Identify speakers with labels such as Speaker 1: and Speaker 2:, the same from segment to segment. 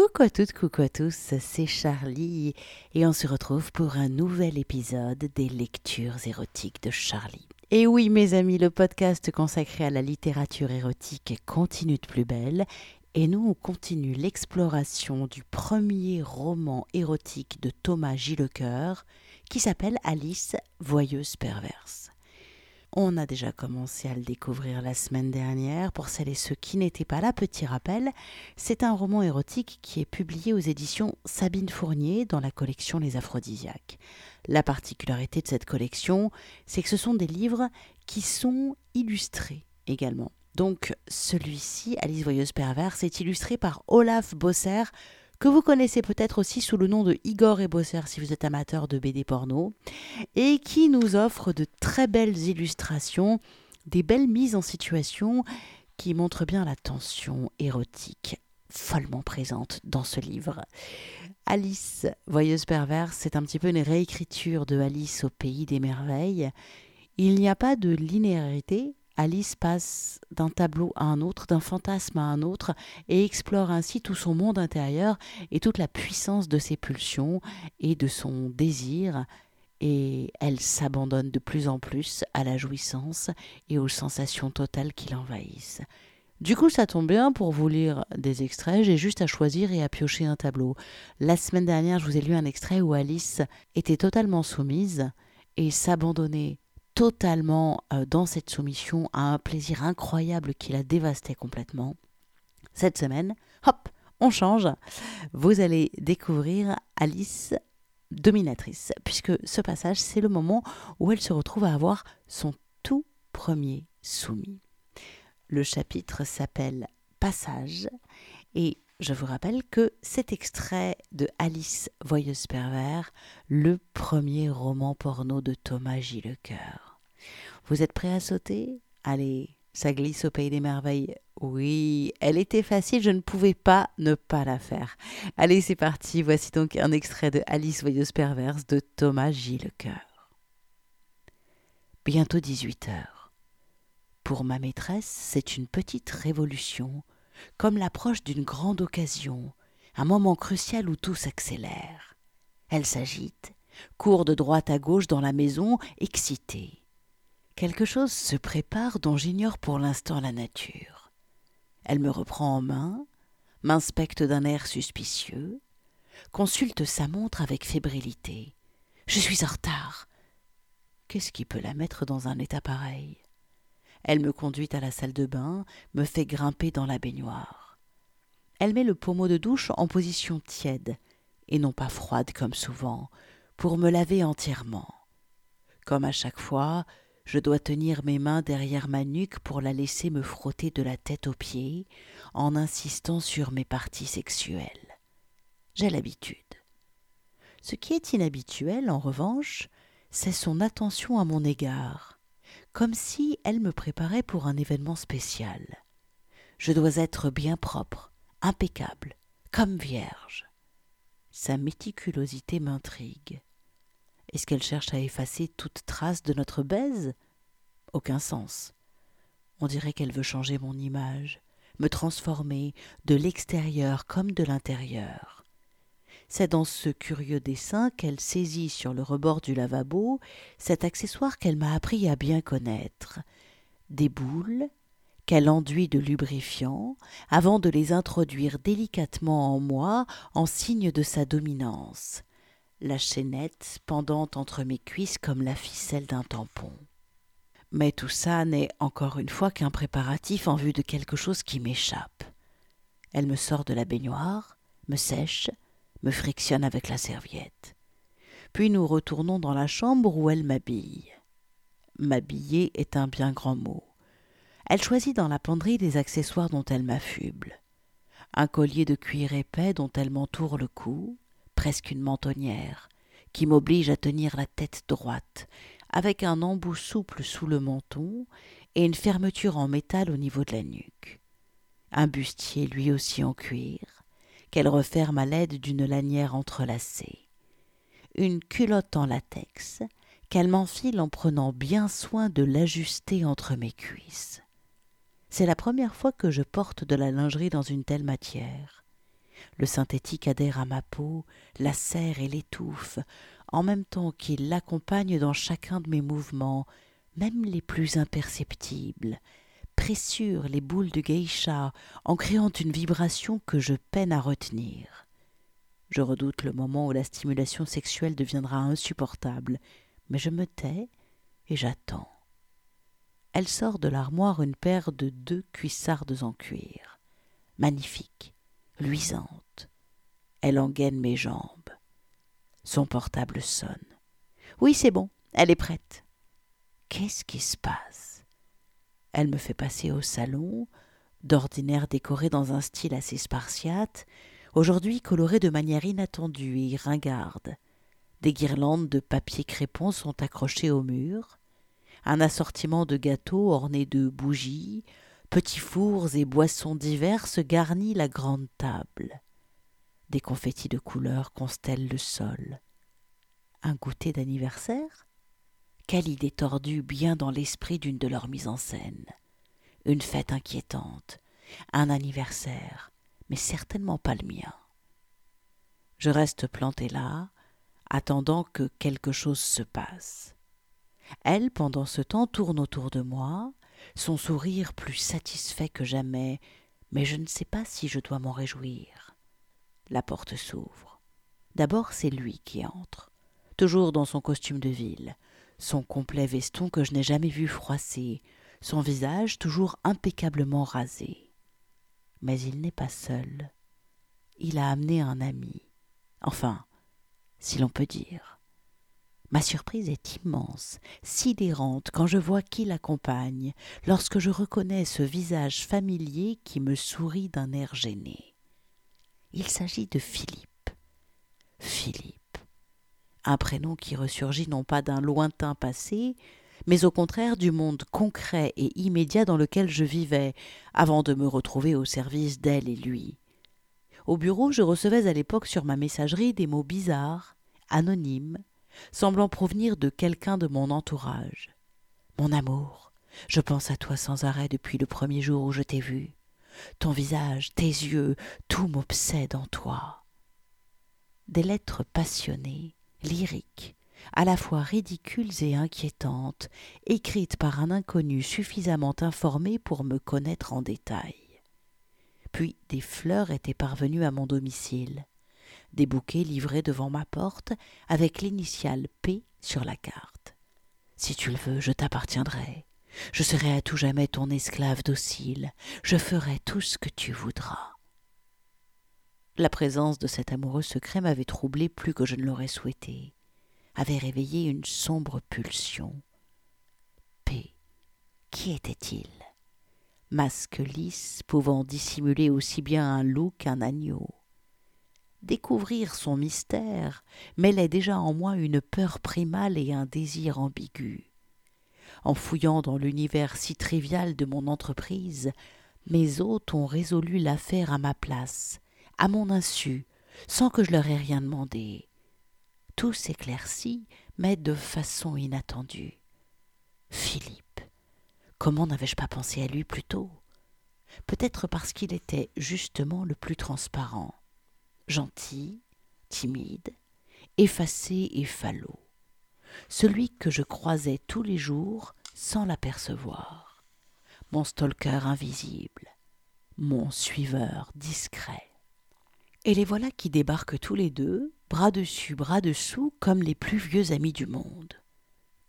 Speaker 1: Coucou à toutes, coucou à tous, c'est Charlie et on se retrouve pour un nouvel épisode des lectures érotiques de Charlie. Et oui mes amis, le podcast consacré à la littérature érotique continue de plus belle et nous on continue l'exploration du premier roman érotique de Thomas Gillecoeur qui s'appelle Alice, voyeuse perverse. On a déjà commencé à le découvrir la semaine dernière. Pour celles et ceux qui n'étaient pas là, petit rappel, c'est un roman érotique qui est publié aux éditions Sabine Fournier dans la collection Les Aphrodisiaques. La particularité de cette collection, c'est que ce sont des livres qui sont illustrés également. Donc celui-ci, Alice Voyeuse Perverse, est illustré par Olaf Bosser, que vous connaissez peut-être aussi sous le nom de Igor et Bosser si vous êtes amateur de BD porno, et qui nous offre de très belles illustrations, des belles mises en situation qui montrent bien la tension érotique follement présente dans ce livre. Alice, voyeuse perverse, c'est un petit peu une réécriture de Alice au pays des merveilles. Il n'y a pas de linéarité, Alice passe d'un tableau à un autre, d'un fantasme à un autre, et explore ainsi tout son monde intérieur et toute la puissance de ses pulsions et de son désir, et elle s'abandonne de plus en plus à la jouissance et aux sensations totales qui l'envahissent. Du coup, ça tombe bien pour vous lire des extraits, j'ai juste à choisir et à piocher un tableau. La semaine dernière, je vous ai lu un extrait où Alice était totalement soumise et s'abandonnait totalement euh, dans cette soumission à un plaisir incroyable qui la dévastait complètement. Cette semaine, hop, on change. Vous allez découvrir Alice dominatrice, puisque ce passage, c'est le moment où elle se retrouve à avoir son tout premier soumis. Le chapitre s'appelle Passage et je vous rappelle que cet extrait de Alice Voyeuse Pervers, le premier roman porno de Thomas Gillecoeur. Vous êtes prêts à sauter? Allez, ça glisse au pays des merveilles. Oui, elle était facile, je ne pouvais pas ne pas la faire. Allez, c'est parti, voici donc un extrait de Alice Voyeuse Perverse de Thomas Gillecoeur. Bientôt 18 heures. Pour ma maîtresse, c'est une petite révolution comme l'approche d'une grande occasion, un moment crucial où tout s'accélère. Elle s'agite, court de droite à gauche dans la maison, excitée. Quelque chose se prépare dont j'ignore pour l'instant la nature. Elle me reprend en main, m'inspecte d'un air suspicieux, consulte sa montre avec fébrilité. Je suis en retard. Qu'est-ce qui peut la mettre dans un état pareil? Elle me conduit à la salle de bain, me fait grimper dans la baignoire. Elle met le pommeau de douche en position tiède, et non pas froide comme souvent, pour me laver entièrement. Comme à chaque fois, je dois tenir mes mains derrière ma nuque pour la laisser me frotter de la tête aux pieds, en insistant sur mes parties sexuelles. J'ai l'habitude. Ce qui est inhabituel, en revanche, c'est son attention à mon égard comme si elle me préparait pour un événement spécial. Je dois être bien propre, impeccable, comme vierge. Sa méticulosité m'intrigue. Est-ce qu'elle cherche à effacer toute trace de notre baise? Aucun sens. On dirait qu'elle veut changer mon image, me transformer de l'extérieur comme de l'intérieur. C'est dans ce curieux dessin qu'elle saisit sur le rebord du lavabo cet accessoire qu'elle m'a appris à bien connaître. Des boules qu'elle enduit de lubrifiant avant de les introduire délicatement en moi en signe de sa dominance. La chaînette pendante entre mes cuisses comme la ficelle d'un tampon. Mais tout ça n'est encore une fois qu'un préparatif en vue de quelque chose qui m'échappe. Elle me sort de la baignoire, me sèche, me frictionne avec la serviette. Puis nous retournons dans la chambre où elle m'habille. M'habiller est un bien grand mot. Elle choisit dans la penderie des accessoires dont elle m'affuble. Un collier de cuir épais dont elle m'entoure le cou, presque une mentonnière, qui m'oblige à tenir la tête droite, avec un embout souple sous le menton et une fermeture en métal au niveau de la nuque. Un bustier lui aussi en cuir, qu'elle referme à l'aide d'une lanière entrelacée. Une culotte en latex qu'elle m'enfile en prenant bien soin de l'ajuster entre mes cuisses. C'est la première fois que je porte de la lingerie dans une telle matière. Le synthétique adhère à ma peau, la serre et l'étouffe, en même temps qu'il l'accompagne dans chacun de mes mouvements, même les plus imperceptibles, pressure les boules de geisha en créant une vibration que je peine à retenir. Je redoute le moment où la stimulation sexuelle deviendra insupportable, mais je me tais et j'attends. Elle sort de l'armoire une paire de deux cuissardes en cuir, magnifique, luisante. Elle engaine mes jambes. Son portable sonne. Oui, c'est bon, elle est prête. Qu'est-ce qui se passe? Elle me fait passer au salon, d'ordinaire décoré dans un style assez spartiate, aujourd'hui coloré de manière inattendue et ringarde. Des guirlandes de papier crépon sont accrochées au mur un assortiment de gâteaux ornés de bougies, petits fours et boissons diverses garnit la grande table. Des confettis de couleur constellent le sol. Un goûter d'anniversaire? Quelle idée tordue bien dans l'esprit d'une de leurs mises en scène. Une fête inquiétante, un anniversaire, mais certainement pas le mien. Je reste planté là, attendant que quelque chose se passe. Elle, pendant ce temps, tourne autour de moi, son sourire plus satisfait que jamais, mais je ne sais pas si je dois m'en réjouir. La porte s'ouvre. D'abord c'est lui qui entre, toujours dans son costume de ville, son complet veston que je n'ai jamais vu froissé, son visage toujours impeccablement rasé. Mais il n'est pas seul. Il a amené un ami. Enfin, si l'on peut dire. Ma surprise est immense, sidérante quand je vois qui l'accompagne, lorsque je reconnais ce visage familier qui me sourit d'un air gêné. Il s'agit de Philippe. Philippe. Un prénom qui ressurgit non pas d'un lointain passé, mais au contraire du monde concret et immédiat dans lequel je vivais, avant de me retrouver au service d'elle et lui. Au bureau, je recevais à l'époque sur ma messagerie des mots bizarres, anonymes, semblant provenir de quelqu'un de mon entourage. Mon amour, je pense à toi sans arrêt depuis le premier jour où je t'ai vu. Ton visage, tes yeux, tout m'obsède en toi. Des lettres passionnées, lyriques, à la fois ridicules et inquiétantes, écrites par un inconnu suffisamment informé pour me connaître en détail. Puis des fleurs étaient parvenues à mon domicile, des bouquets livrés devant ma porte avec l'initiale P sur la carte. Si tu le veux, je t'appartiendrai. Je serai à tout jamais ton esclave docile. Je ferai tout ce que tu voudras. La présence de cet amoureux secret m'avait troublé plus que je ne l'aurais souhaité, avait réveillé une sombre pulsion. P. Qui était-il? Masque lisse pouvant dissimuler aussi bien un loup qu'un agneau découvrir son mystère mêlait déjà en moi une peur primale et un désir ambigu. En fouillant dans l'univers si trivial de mon entreprise, mes hôtes ont résolu l'affaire à ma place, à mon insu, sans que je leur ai rien demandé. Tout s'éclaircit, mais de façon inattendue. Philippe. Comment n'avais-je pas pensé à lui plus tôt? Peut-être parce qu'il était justement le plus transparent gentil, timide, effacé et falot, celui que je croisais tous les jours sans l'apercevoir, mon stalker invisible, mon suiveur discret. Et les voilà qui débarquent tous les deux, bras dessus, bras dessous, comme les plus vieux amis du monde.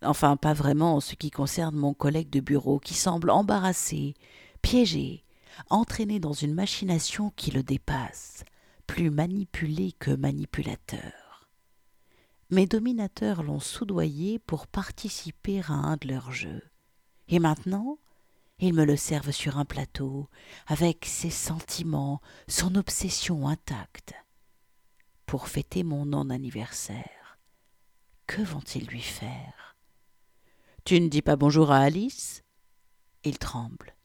Speaker 1: Enfin, pas vraiment en ce qui concerne mon collègue de bureau qui semble embarrassé, piégé, entraîné dans une machination qui le dépasse, plus manipulé que manipulateur. Mes dominateurs l'ont soudoyé pour participer à un de leurs jeux. Et maintenant, ils me le servent sur un plateau, avec ses sentiments, son obsession intacte. Pour fêter mon non-anniversaire, que vont-ils lui faire? Tu ne dis pas bonjour à Alice? Il tremble,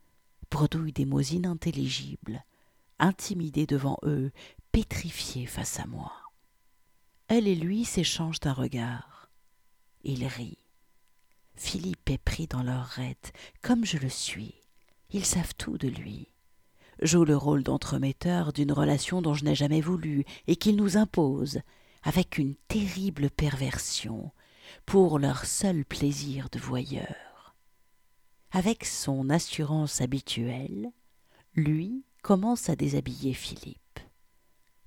Speaker 1: bredouille des mots inintelligibles, intimidé devant eux, pétrifié face à moi. Elle et lui s'échangent un regard. Il rit. Philippe est pris dans leur raide, comme je le suis. Ils savent tout de lui. joue le rôle d'entremetteur d'une relation dont je n'ai jamais voulu et qu'il nous impose, avec une terrible perversion, pour leur seul plaisir de voyeur. Avec son assurance habituelle, lui commence à déshabiller Philippe.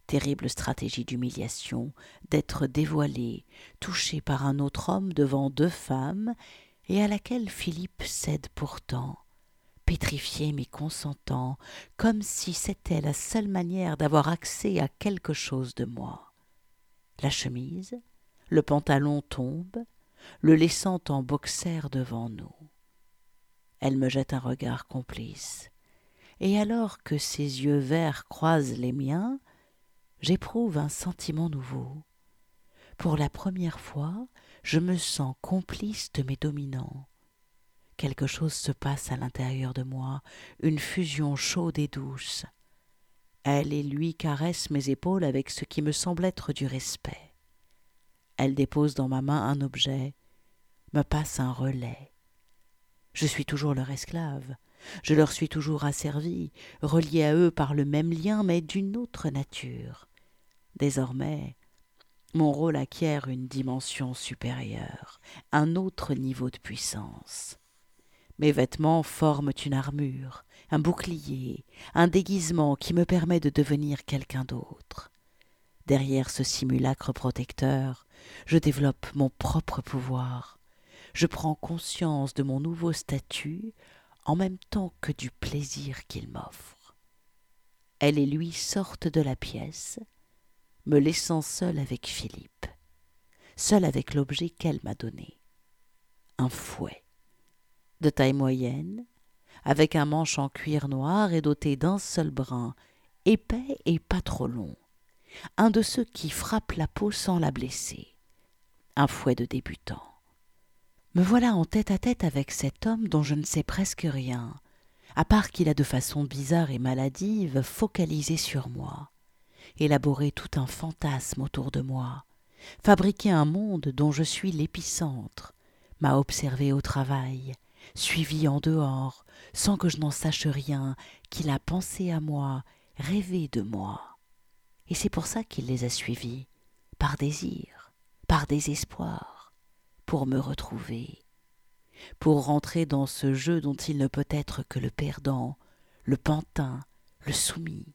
Speaker 1: Terrible stratégie d'humiliation, d'être dévoilé, touché par un autre homme devant deux femmes, et à laquelle Philippe cède pourtant, pétrifié mais consentant, comme si c'était la seule manière d'avoir accès à quelque chose de moi. La chemise, le pantalon tombe, le laissant en boxer devant nous. Elle me jette un regard complice, et alors que ses yeux verts croisent les miens, j'éprouve un sentiment nouveau. Pour la première fois, je me sens complice de mes dominants. Quelque chose se passe à l'intérieur de moi, une fusion chaude et douce. Elle et lui caressent mes épaules avec ce qui me semble être du respect. Elle dépose dans ma main un objet, me passe un relais. Je suis toujours leur esclave, je leur suis toujours asservi, relié à eux par le même lien, mais d'une autre nature. Désormais, mon rôle acquiert une dimension supérieure, un autre niveau de puissance. Mes vêtements forment une armure, un bouclier, un déguisement qui me permet de devenir quelqu'un d'autre. Derrière ce simulacre protecteur, je développe mon propre pouvoir. Je prends conscience de mon nouveau statut en même temps que du plaisir qu'il m'offre. Elle et lui sortent de la pièce, me laissant seul avec Philippe, seul avec l'objet qu'elle m'a donné. Un fouet de taille moyenne, avec un manche en cuir noir et doté d'un seul brin, épais et pas trop long, un de ceux qui frappent la peau sans la blesser, un fouet de débutant. Me voilà en tête à tête avec cet homme dont je ne sais presque rien, à part qu'il a de façon bizarre et maladive focalisé sur moi, élaboré tout un fantasme autour de moi, fabriqué un monde dont je suis l'épicentre, m'a observé au travail, suivi en dehors, sans que je n'en sache rien, qu'il a pensé à moi, rêvé de moi. Et c'est pour ça qu'il les a suivis, par désir, par désespoir, pour me retrouver, pour rentrer dans ce jeu dont il ne peut être que le perdant, le pantin, le soumis,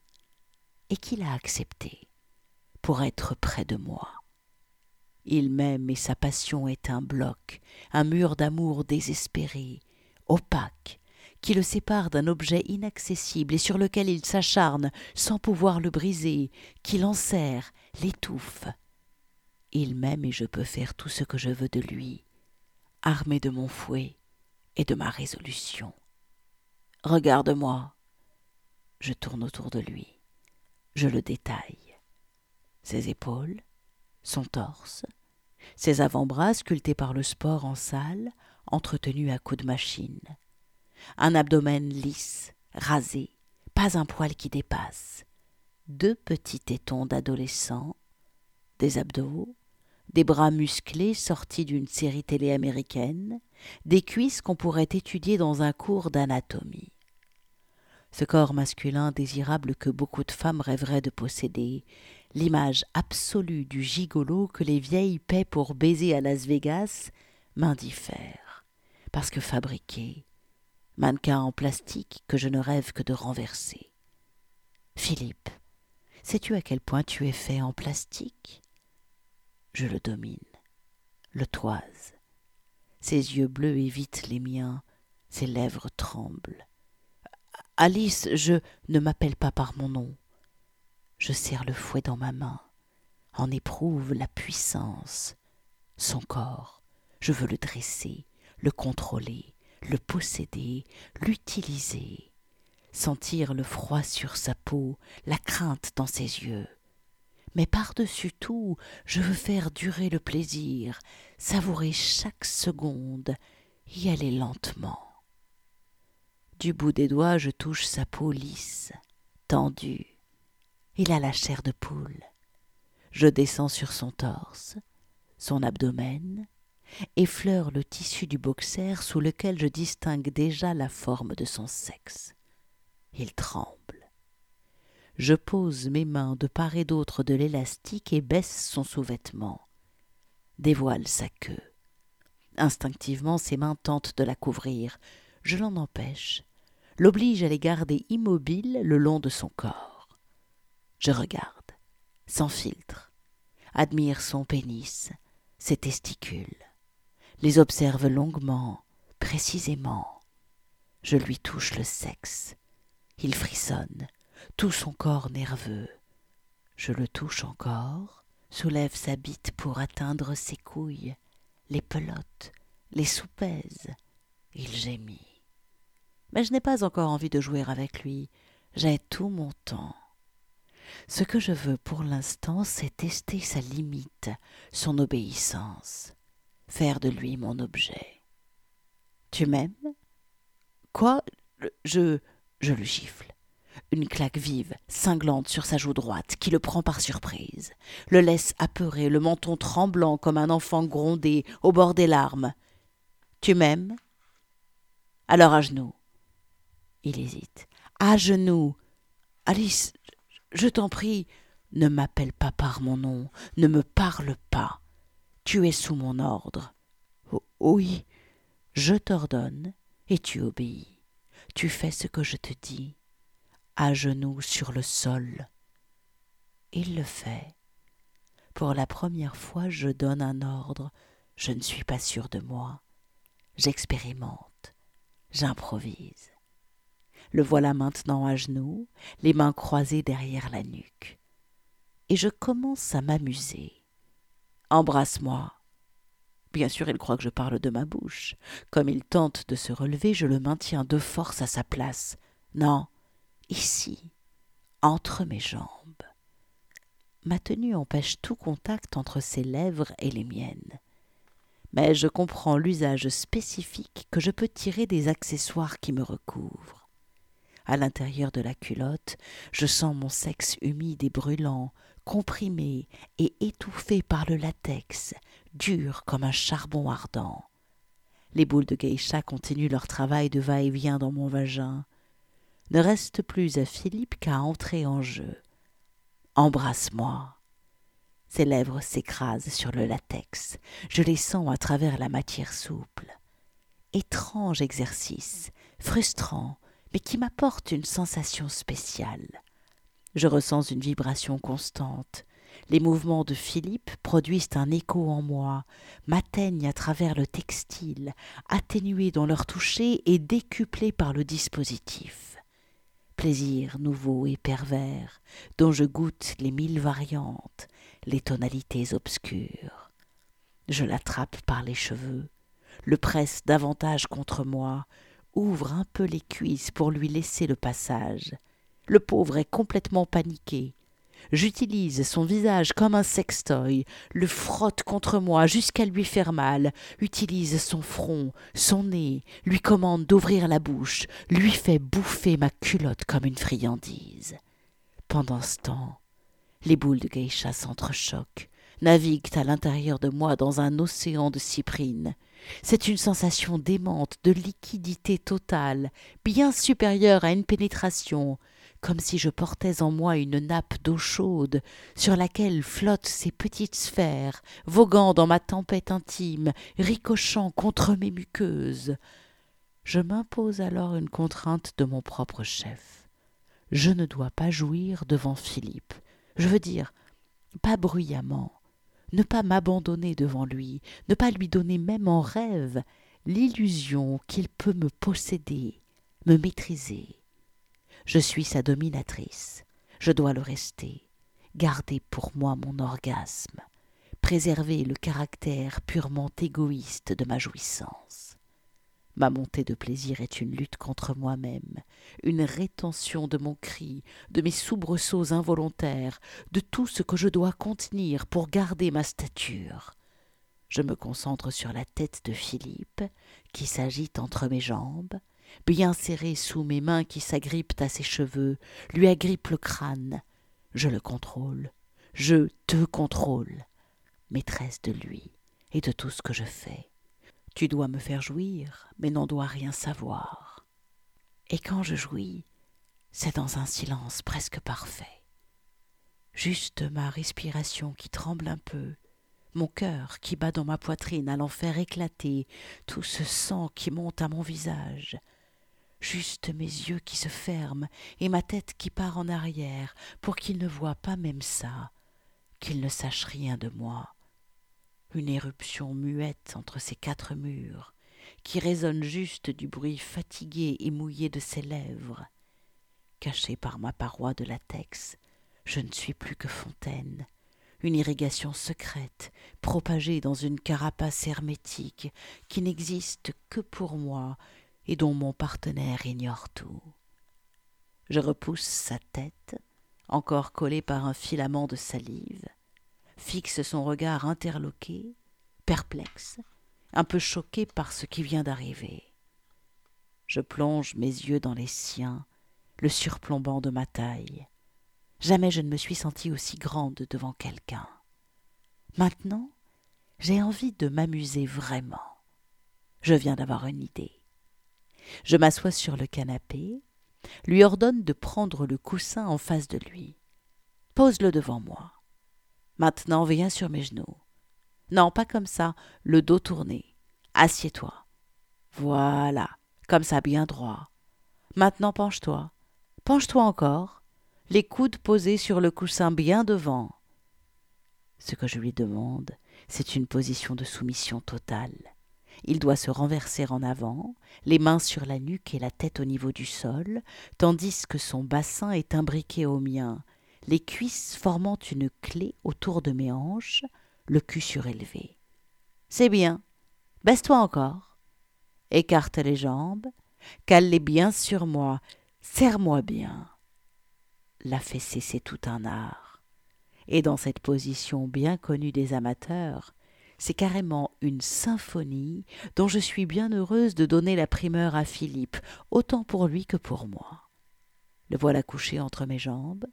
Speaker 1: et qu'il a accepté, pour être près de moi. Il m'aime et sa passion est un bloc, un mur d'amour désespéré, opaque, qui le sépare d'un objet inaccessible et sur lequel il s'acharne sans pouvoir le briser, qui l'enserre, l'étouffe. Il m'aime et je peux faire tout ce que je veux de lui, armé de mon fouet et de ma résolution. Regarde-moi. Je tourne autour de lui. Je le détaille. Ses épaules, son torse, ses avant-bras sculptés par le sport en salle, entretenus à coups de machine. Un abdomen lisse, rasé, pas un poil qui dépasse. Deux petits tétons d'adolescents, des abdos, des bras musclés sortis d'une série télé américaine, des cuisses qu'on pourrait étudier dans un cours d'anatomie ce corps masculin désirable que beaucoup de femmes rêveraient de posséder, l'image absolue du gigolo que les vieilles paient pour baiser à Las Vegas, m'indiffère, parce que fabriqué, mannequin en plastique que je ne rêve que de renverser. Philippe, sais-tu à quel point tu es fait en plastique? Je le domine, le toise. Ses yeux bleus évitent les miens, ses lèvres tremblent. Alice, je ne m'appelle pas par mon nom. Je serre le fouet dans ma main, en éprouve la puissance. Son corps, je veux le dresser, le contrôler, le posséder, l'utiliser, sentir le froid sur sa peau, la crainte dans ses yeux. Mais par-dessus tout, je veux faire durer le plaisir, savourer chaque seconde, y aller lentement. Du bout des doigts, je touche sa peau lisse, tendue. Il a la chair de poule. Je descends sur son torse, son abdomen, effleure le tissu du boxer sous lequel je distingue déjà la forme de son sexe. Il tremble. Je pose mes mains de part et d'autre de l'élastique et baisse son sous-vêtement. Dévoile sa queue. Instinctivement, ses mains tentent de la couvrir. Je l'en empêche, l'oblige à les garder immobiles le long de son corps. Je regarde, sans filtre, admire son pénis, ses testicules, les observe longuement, précisément. Je lui touche le sexe. Il frissonne, tout son corps nerveux. Je le touche encore, soulève sa bite pour atteindre ses couilles, les pelotes, les soupèse. Il gémit. Mais je n'ai pas encore envie de jouer avec lui. J'ai tout mon temps. Ce que je veux pour l'instant, c'est tester sa limite, son obéissance, faire de lui mon objet. Tu m'aimes? Quoi? Je. Je le gifle. Une claque vive, cinglante sur sa joue droite, qui le prend par surprise, le laisse apeuré, le menton tremblant comme un enfant grondé, au bord des larmes. Tu m'aimes? Alors à genoux. Il hésite. À genoux. Alice, je t'en prie, ne m'appelle pas par mon nom, ne me parle pas. Tu es sous mon ordre. Oh, oui, je t'ordonne et tu obéis. Tu fais ce que je te dis. À genoux sur le sol. Il le fait. Pour la première fois, je donne un ordre. Je ne suis pas sûr de moi. J'expérimente. J'improvise. Le voilà maintenant à genoux, les mains croisées derrière la nuque. Et je commence à m'amuser. Embrasse-moi. Bien sûr, il croit que je parle de ma bouche. Comme il tente de se relever, je le maintiens de force à sa place. Non, ici, entre mes jambes. Ma tenue empêche tout contact entre ses lèvres et les miennes. Mais je comprends l'usage spécifique que je peux tirer des accessoires qui me recouvrent. À l'intérieur de la culotte, je sens mon sexe humide et brûlant, comprimé et étouffé par le latex, dur comme un charbon ardent. Les boules de geisha continuent leur travail de va-et-vient dans mon vagin. Ne reste plus à Philippe qu'à entrer en jeu. Embrasse-moi. Ses lèvres s'écrasent sur le latex. Je les sens à travers la matière souple. Étrange exercice, frustrant, mais qui m'apporte une sensation spéciale. Je ressens une vibration constante. Les mouvements de Philippe produisent un écho en moi, m'atteignent à travers le textile, atténués dans leur toucher et décuplés par le dispositif. Plaisir nouveau et pervers, dont je goûte les mille variantes, les tonalités obscures. Je l'attrape par les cheveux, le presse davantage contre moi, ouvre un peu les cuisses pour lui laisser le passage. Le pauvre est complètement paniqué. J'utilise son visage comme un sextoy, le frotte contre moi jusqu'à lui faire mal, utilise son front, son nez, lui commande d'ouvrir la bouche, lui fait bouffer ma culotte comme une friandise. Pendant ce temps, les boules de geisha s'entrechoquent, naviguent à l'intérieur de moi dans un océan de cyprine. C'est une sensation démente de liquidité totale, bien supérieure à une pénétration, comme si je portais en moi une nappe d'eau chaude sur laquelle flottent ces petites sphères, voguant dans ma tempête intime, ricochant contre mes muqueuses. Je m'impose alors une contrainte de mon propre chef. Je ne dois pas jouir devant Philippe. Je veux dire, pas bruyamment, ne pas m'abandonner devant lui, ne pas lui donner même en rêve l'illusion qu'il peut me posséder, me maîtriser. Je suis sa dominatrice, je dois le rester, garder pour moi mon orgasme, préserver le caractère purement égoïste de ma jouissance. Ma montée de plaisir est une lutte contre moi-même, une rétention de mon cri, de mes soubresauts involontaires, de tout ce que je dois contenir pour garder ma stature. Je me concentre sur la tête de Philippe, qui s'agite entre mes jambes, bien serré sous mes mains qui s'agrippent à ses cheveux, lui agrippe le crâne. Je le contrôle, je te contrôle, maîtresse de lui et de tout ce que je fais. Tu dois me faire jouir, mais n'en dois rien savoir. Et quand je jouis, C'est dans un silence presque parfait. Juste ma respiration qui tremble un peu, mon cœur qui bat dans ma poitrine l'en faire éclater, tout ce sang qui monte à mon visage, juste mes yeux qui se ferment et ma tête qui part en arrière pour qu'il ne voie pas même ça, qu'il ne sache rien de moi. Une éruption muette entre ces quatre murs, qui résonne juste du bruit fatigué et mouillé de ses lèvres. Caché par ma paroi de latex, je ne suis plus que fontaine, une irrigation secrète, propagée dans une carapace hermétique qui n'existe que pour moi et dont mon partenaire ignore tout. Je repousse sa tête, encore collée par un filament de salive, fixe son regard interloqué, perplexe, un peu choqué par ce qui vient d'arriver. Je plonge mes yeux dans les siens, le surplombant de ma taille. Jamais je ne me suis sentie aussi grande devant quelqu'un. Maintenant, j'ai envie de m'amuser vraiment. Je viens d'avoir une idée. Je m'assois sur le canapé, lui ordonne de prendre le coussin en face de lui. Pose-le devant moi. Maintenant, viens sur mes genoux. Non, pas comme ça, le dos tourné. Assieds-toi. Voilà, comme ça, bien droit. Maintenant, penche-toi. Penche-toi encore, les coudes posés sur le coussin bien devant. Ce que je lui demande, c'est une position de soumission totale. Il doit se renverser en avant, les mains sur la nuque et la tête au niveau du sol, tandis que son bassin est imbriqué au mien, les cuisses formant une clé autour de mes hanches, le cul surélevé. C'est bien. Baisse-toi encore. Écarte les jambes, cale-les bien sur moi, serre-moi bien. La fessée, c'est tout un art. Et dans cette position bien connue des amateurs, c'est carrément une symphonie dont je suis bien heureuse de donner la primeur à Philippe, autant pour lui que pour moi. Le voilà couché entre mes jambes,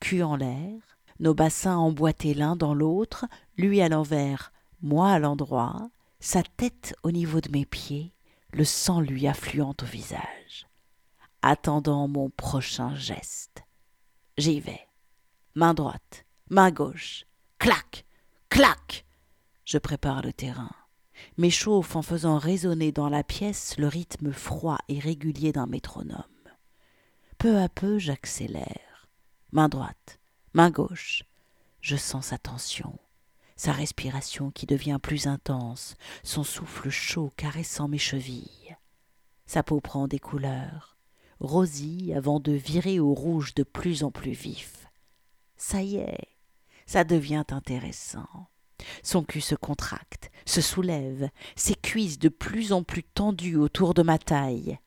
Speaker 1: cul en l'air, nos bassins emboîtés l'un dans l'autre, lui à l'envers, moi à l'endroit, sa tête au niveau de mes pieds, le sang lui affluant au visage, attendant mon prochain geste. J'y vais. Main droite, main gauche, clac, clac. Je prépare le terrain, m'échauffe en faisant résonner dans la pièce le rythme froid et régulier d'un métronome. Peu à peu, j'accélère. Main droite, main gauche. Je sens sa tension, sa respiration qui devient plus intense, son souffle chaud caressant mes chevilles. Sa peau prend des couleurs, rosie avant de virer au rouge de plus en plus vif. Ça y est, ça devient intéressant. Son cul se contracte, se soulève, ses cuisses de plus en plus tendues autour de ma taille.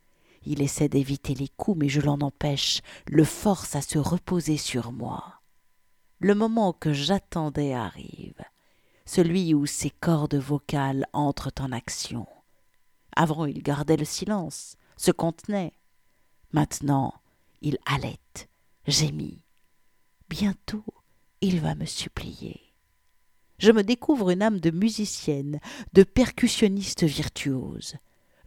Speaker 1: Il essaie d'éviter les coups, mais je l'en empêche, le force à se reposer sur moi. Le moment que j'attendais arrive, celui où ses cordes vocales entrent en action. Avant, il gardait le silence, se contenait. Maintenant, il halète, gémit. Bientôt, il va me supplier je me découvre une âme de musicienne, de percussionniste virtuose.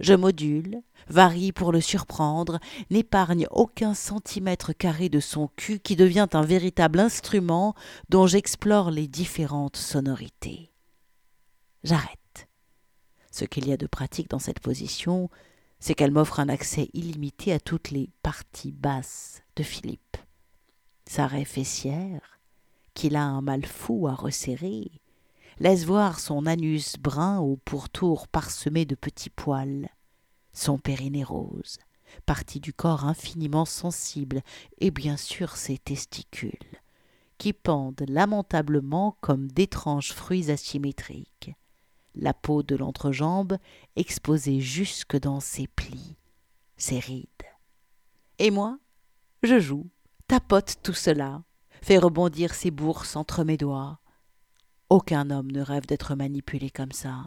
Speaker 1: Je module, varie pour le surprendre, n'épargne aucun centimètre carré de son cul qui devient un véritable instrument dont j'explore les différentes sonorités. J'arrête. Ce qu'il y a de pratique dans cette position, c'est qu'elle m'offre un accès illimité à toutes les parties basses de Philippe. Sa raie fessière, qu'il a un mal fou à resserrer, laisse voir son anus brun au pourtour parsemé de petits poils, son périnée rose, partie du corps infiniment sensible, et bien sûr ses testicules, qui pendent lamentablement comme d'étranges fruits asymétriques, la peau de l'entrejambe exposée jusque dans ses plis, ses rides. Et moi, je joue, tapote tout cela, fais rebondir ses bourses entre mes doigts, aucun homme ne rêve d'être manipulé comme ça.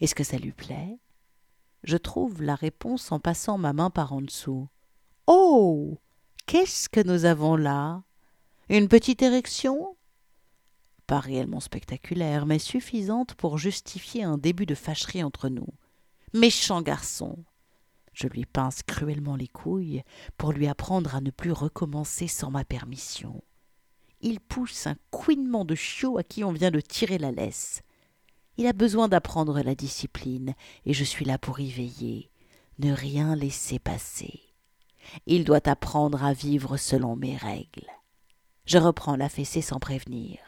Speaker 1: Est-ce que ça lui plaît? Je trouve la réponse en passant ma main par en dessous. Oh Qu'est-ce que nous avons là? Une petite érection? Pas réellement spectaculaire, mais suffisante pour justifier un début de fâcherie entre nous. Méchant garçon Je lui pince cruellement les couilles pour lui apprendre à ne plus recommencer sans ma permission. Il pousse un couinement de chiot à qui on vient de tirer la laisse. Il a besoin d'apprendre la discipline, et je suis là pour y veiller, ne rien laisser passer. Il doit apprendre à vivre selon mes règles. Je reprends la fessée sans prévenir.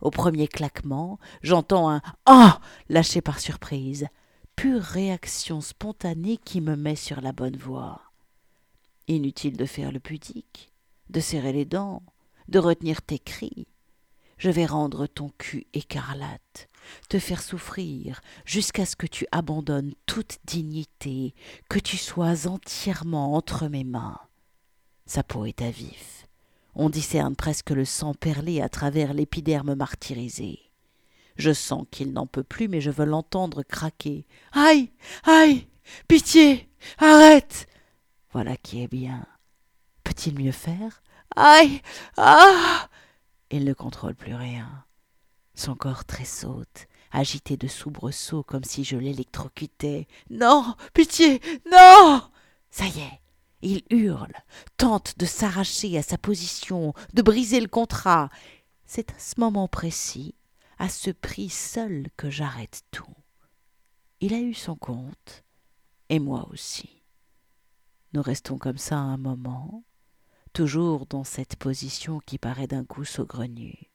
Speaker 1: Au premier claquement, j'entends un Ah lâché par surprise pure réaction spontanée qui me met sur la bonne voie. Inutile de faire le pudique, de serrer les dents, de retenir tes cris. Je vais rendre ton cul écarlate, te faire souffrir jusqu'à ce que tu abandonnes toute dignité, que tu sois entièrement entre mes mains. Sa peau est à vif. On discerne presque le sang perlé à travers l'épiderme martyrisé. Je sens qu'il n'en peut plus, mais je veux l'entendre craquer. Aïe Aïe Pitié Arrête Voilà qui est bien. Peut-il mieux faire? Aïe Ah Il ne contrôle plus rien. Son corps tressaute, agité de soubresauts comme si je l'électrocutais. Non Pitié Non Ça y est il hurle, tente de s'arracher à sa position, de briser le contrat. C'est à ce moment précis à ce prix seul que j'arrête tout. Il a eu son compte, et moi aussi. Nous restons comme ça un moment, toujours dans cette position qui paraît d'un coup saugrenue.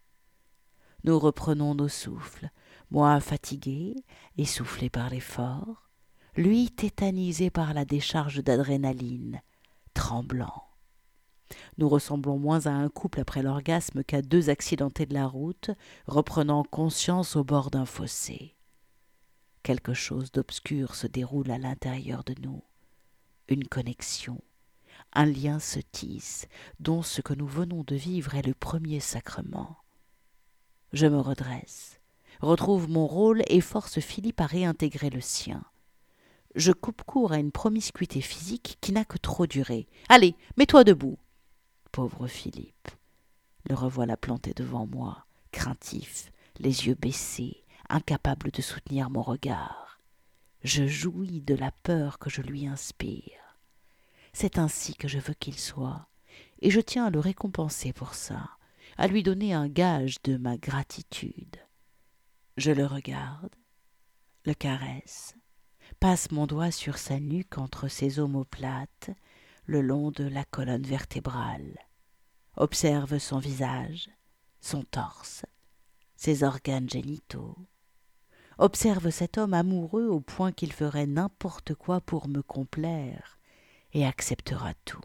Speaker 1: Nous reprenons nos souffles, moi fatigué, essoufflé par l'effort, lui tétanisé par la décharge d'adrénaline, tremblant. Nous ressemblons moins à un couple après l'orgasme qu'à deux accidentés de la route, reprenant conscience au bord d'un fossé. Quelque chose d'obscur se déroule à l'intérieur de nous. Une connexion, un lien se tisse, dont ce que nous venons de vivre est le premier sacrement. Je me redresse, retrouve mon rôle et force Philippe à réintégrer le sien. Je coupe court à une promiscuité physique qui n'a que trop duré. Allez, mets-toi debout pauvre Philippe. Le revoilà planté devant moi, craintif, les yeux baissés, incapable de soutenir mon regard. Je jouis de la peur que je lui inspire. C'est ainsi que je veux qu'il soit, et je tiens à le récompenser pour ça, à lui donner un gage de ma gratitude. Je le regarde, le caresse, passe mon doigt sur sa nuque entre ses omoplates, le long de la colonne vertébrale observe son visage, son torse, ses organes génitaux. Observe cet homme amoureux au point qu'il ferait n'importe quoi pour me complaire et acceptera tout.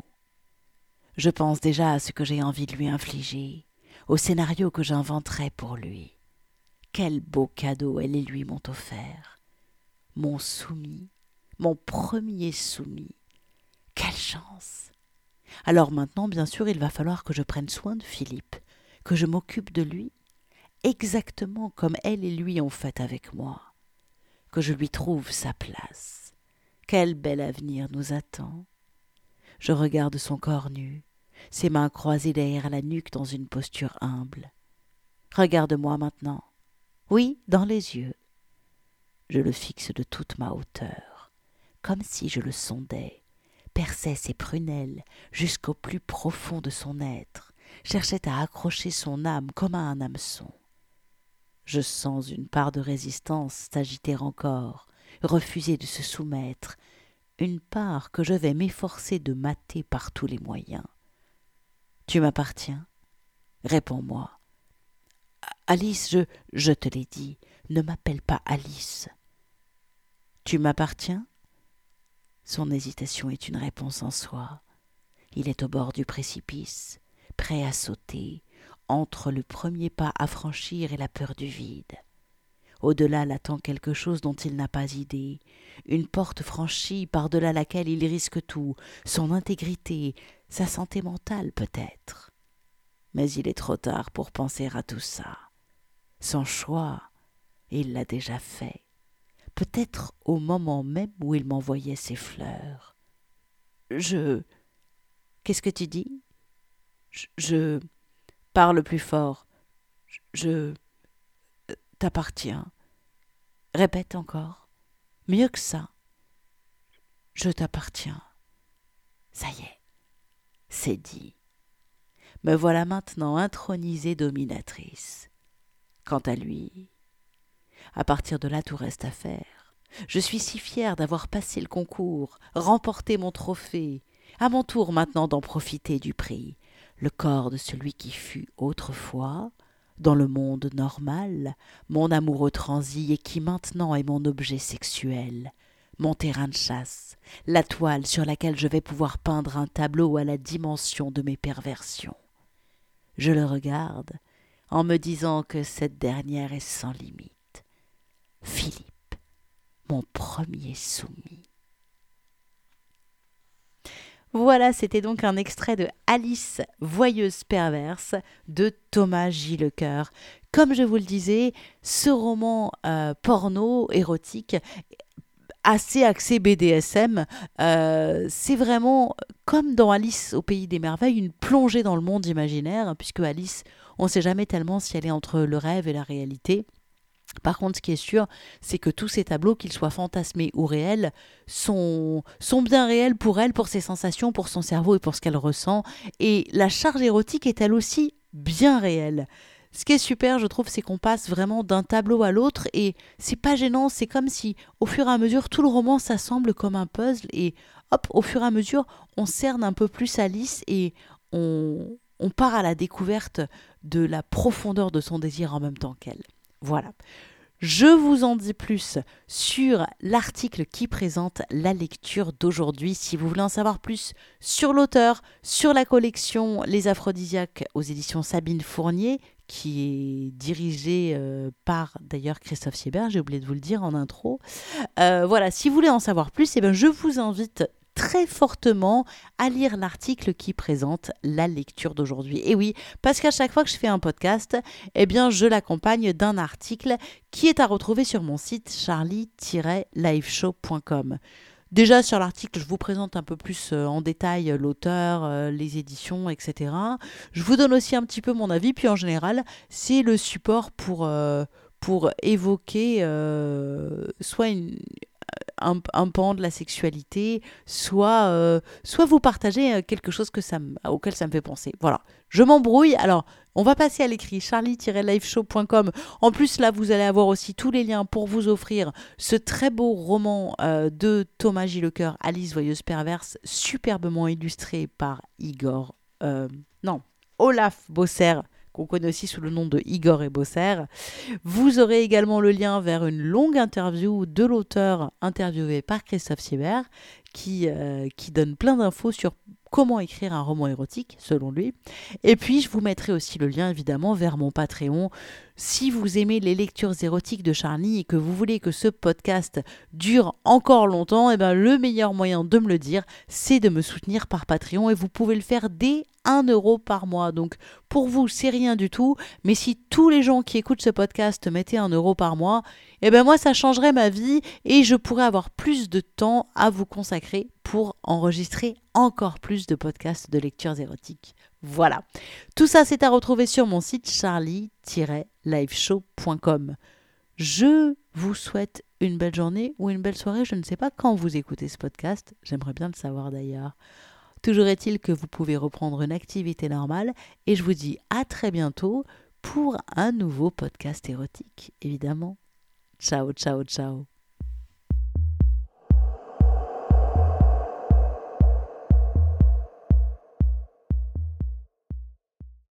Speaker 1: Je pense déjà à ce que j'ai envie de lui infliger, au scénario que j'inventerai pour lui. Quel beau cadeau elle et lui m'ont offert. Mon soumis, mon premier soumis. Quelle chance. Alors maintenant, bien sûr, il va falloir que je prenne soin de Philippe, que je m'occupe de lui, exactement comme elle et lui ont fait avec moi, que je lui trouve sa place. Quel bel avenir nous attend. Je regarde son corps nu, ses mains croisées derrière la nuque dans une posture humble. Regarde-moi maintenant. Oui, dans les yeux. Je le fixe de toute ma hauteur, comme si je le sondais, perçait ses prunelles jusqu'au plus profond de son être, cherchait à accrocher son âme comme à un hameçon. Je sens une part de résistance s'agiter encore, refuser de se soumettre, une part que je vais m'efforcer de mater par tous les moyens. Tu m'appartiens? Réponds-moi. Alice, je, je te l'ai dit, ne m'appelle pas Alice. Tu m'appartiens? Son hésitation est une réponse en soi. Il est au bord du précipice, prêt à sauter, entre le premier pas à franchir et la peur du vide. Au-delà l'attend quelque chose dont il n'a pas idée, une porte franchie par-delà laquelle il risque tout, son intégrité, sa santé mentale peut-être. Mais il est trop tard pour penser à tout ça. Son choix, il l'a déjà fait peut-être au moment même où il m'envoyait ses fleurs. Je. Qu'est-ce que tu dis? Je. Parle plus fort. Je. T'appartiens. Répète encore. Mieux que ça. je t'appartiens. Ça y est, c'est dit. Me voilà maintenant intronisée dominatrice. Quant à lui, à partir de là tout reste à faire. Je suis si fière d'avoir passé le concours, remporté mon trophée. À mon tour maintenant d'en profiter du prix. Le corps de celui qui fut autrefois, dans le monde normal, mon amoureux transi et qui maintenant est mon objet sexuel, mon terrain de chasse, la toile sur laquelle je vais pouvoir peindre un tableau à la dimension de mes perversions. Je le regarde en me disant que cette dernière est sans limite. Philippe, mon premier soumis. Voilà, c'était donc un extrait de Alice, voyeuse perverse de Thomas Gillecoeur. Comme je vous le disais, ce roman euh, porno érotique assez axé BDSM. Euh, c'est vraiment comme dans Alice au pays des merveilles, une plongée dans le monde imaginaire, puisque Alice, on ne sait jamais tellement si elle est entre le rêve et la réalité. Par contre, ce qui est sûr, c'est que tous ces tableaux, qu'ils soient fantasmés ou réels, sont, sont bien réels pour elle, pour ses sensations, pour son cerveau et pour ce qu'elle ressent. Et la charge érotique est elle aussi bien réelle. Ce qui est super, je trouve, c'est qu'on passe vraiment d'un tableau à l'autre et c'est pas gênant, c'est comme si au fur et à mesure tout le roman s'assemble comme un puzzle et hop, au fur et à mesure on cerne un peu plus Alice et on, on part à la découverte de la profondeur de son désir en même temps qu'elle. Voilà. Je vous en dis plus sur l'article qui présente la lecture d'aujourd'hui. Si vous voulez en savoir plus sur l'auteur, sur la collection Les Aphrodisiaques aux éditions Sabine Fournier, qui est dirigé euh, par d'ailleurs Christophe Siebert, j'ai oublié de vous le dire en intro. Euh, voilà, si vous voulez en savoir plus, eh bien, je vous invite très fortement à lire l'article qui présente la lecture d'aujourd'hui. Et oui, parce qu'à chaque fois que je fais un podcast, eh bien je l'accompagne d'un article qui est à retrouver sur mon site charlie-liveshow.com. Déjà sur l'article, je vous présente un peu plus euh, en détail euh, l'auteur, euh, les éditions, etc. Je vous donne aussi un petit peu mon avis, puis en général, c'est le support pour, pour évoquer soit une, un, pan de la sexualité, soit, soit vous partagez quelque chose que ça auquel ça me fait penser. Voilà, je m'embrouille. Alors, on va passer à l'écrit charlie-liveshow.com. En plus, là, vous allez avoir aussi tous les liens pour vous offrir ce très beau roman euh, de Thomas Gillecoeur, Alice Voyeuse Perverse, superbement illustré par Igor. Euh, non, Olaf Bosser qu'on connaît aussi sous le nom de Igor et Bosser. Vous aurez également le lien vers une longue interview de l'auteur interviewé par Christophe Siebert qui, euh, qui donne plein d'infos sur comment écrire un roman érotique, selon lui. Et puis, je vous mettrai aussi le lien, évidemment, vers mon Patreon. Si vous aimez les lectures érotiques de Charlie et que vous voulez que ce podcast dure encore longtemps, et eh ben, le meilleur moyen de me le dire, c'est de me soutenir par Patreon. Et vous pouvez le faire dès 1 euro par mois. Donc, pour vous, c'est rien du tout. Mais si tous les gens qui écoutent ce podcast mettaient 1 euro par mois, eh ben moi, ça changerait ma vie et je pourrais avoir plus de temps à vous consacrer pour enregistrer encore plus de podcasts de lectures érotiques. Voilà. Tout ça, c'est à retrouver sur mon site charlie-liveshow.com. Je vous souhaite une belle journée ou une belle soirée. Je ne sais pas quand vous écoutez ce podcast. J'aimerais bien le savoir d'ailleurs. Toujours est-il que vous pouvez reprendre une activité normale et je vous dis à très bientôt pour un nouveau podcast érotique, évidemment. Ciao, ciao, ciao.